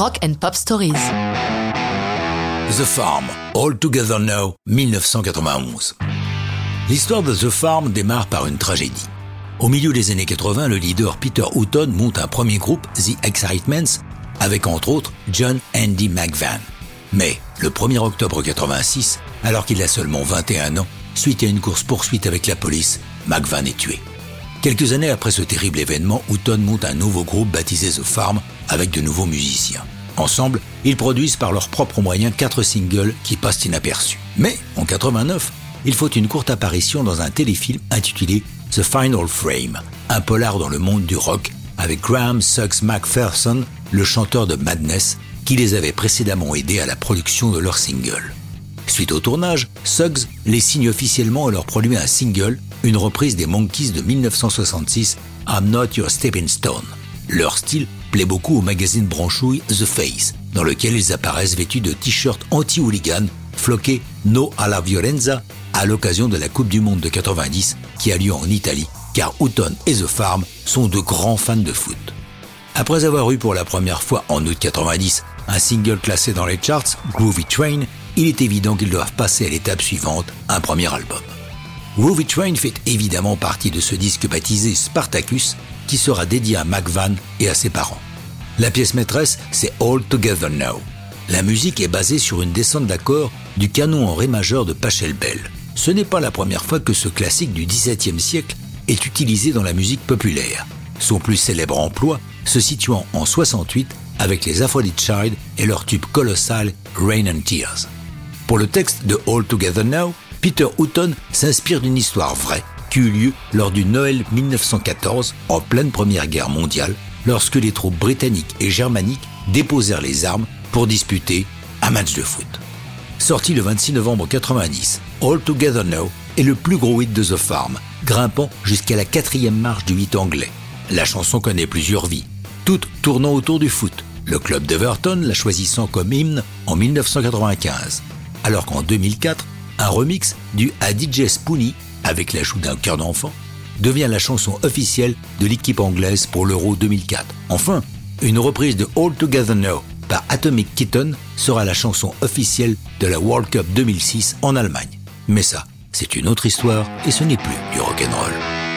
Rock and Pop Stories. The Farm, All Together Now, 1991. L'histoire de The Farm démarre par une tragédie. Au milieu des années 80, le leader Peter Houghton monte un premier groupe, The Excitements, avec entre autres John Andy McVan. Mais le 1er octobre 86, alors qu'il a seulement 21 ans, suite à une course-poursuite avec la police, McVan est tué. Quelques années après ce terrible événement, Houghton monte un nouveau groupe baptisé The Farm avec de nouveaux musiciens. Ensemble, ils produisent par leurs propres moyens quatre singles qui passent inaperçus. Mais en 89, il faut une courte apparition dans un téléfilm intitulé The Final Frame, un polar dans le monde du rock avec Graham Suggs McPherson, le chanteur de Madness, qui les avait précédemment aidés à la production de leur single. Suite au tournage, Suggs les signe officiellement et leur produit un single, une reprise des Monkeys de 1966, I'm Not Your Stepping Stone. Leur style plaît beaucoup au magazine branchouille The Face, dans lequel ils apparaissent vêtus de t-shirts anti-hooligan floqués No alla violenza à l'occasion de la Coupe du Monde de 90 qui a lieu en Italie, car Houghton et The Farm sont de grands fans de foot. Après avoir eu pour la première fois en août 90 un single classé dans les charts, Groovy Train, il est évident qu'ils doivent passer à l'étape suivante, un premier album. Groovy Train fait évidemment partie de ce disque baptisé Spartacus qui sera dédié à McVan et à ses parents. La pièce maîtresse, c'est All Together Now. La musique est basée sur une descente d'accord du canon en ré majeur de Pachelbel. Ce n'est pas la première fois que ce classique du XVIIe siècle est utilisé dans la musique populaire. Son plus célèbre emploi se situant en 68 avec les Aphrodite Child et leur tube colossal Rain and Tears. Pour le texte de All Together Now, Peter Houghton s'inspire d'une histoire vraie qui eut lieu lors du Noël 1914, en pleine Première Guerre mondiale, lorsque les troupes britanniques et germaniques déposèrent les armes pour disputer un match de foot. Sorti le 26 novembre 90, All Together Now est le plus gros hit de The Farm, grimpant jusqu'à la quatrième marche du hit anglais. La chanson connaît plusieurs vies, toutes tournant autour du foot, le club d'Everton la choisissant comme hymne en 1995, alors qu'en 2004, un remix du à DJ Spoonie avec l'ajout d'un cœur d'enfant, devient la chanson officielle de l'équipe anglaise pour l'Euro 2004. Enfin, une reprise de All Together Now par Atomic Kitten sera la chanson officielle de la World Cup 2006 en Allemagne. Mais ça, c'est une autre histoire et ce n'est plus du rock'n'roll.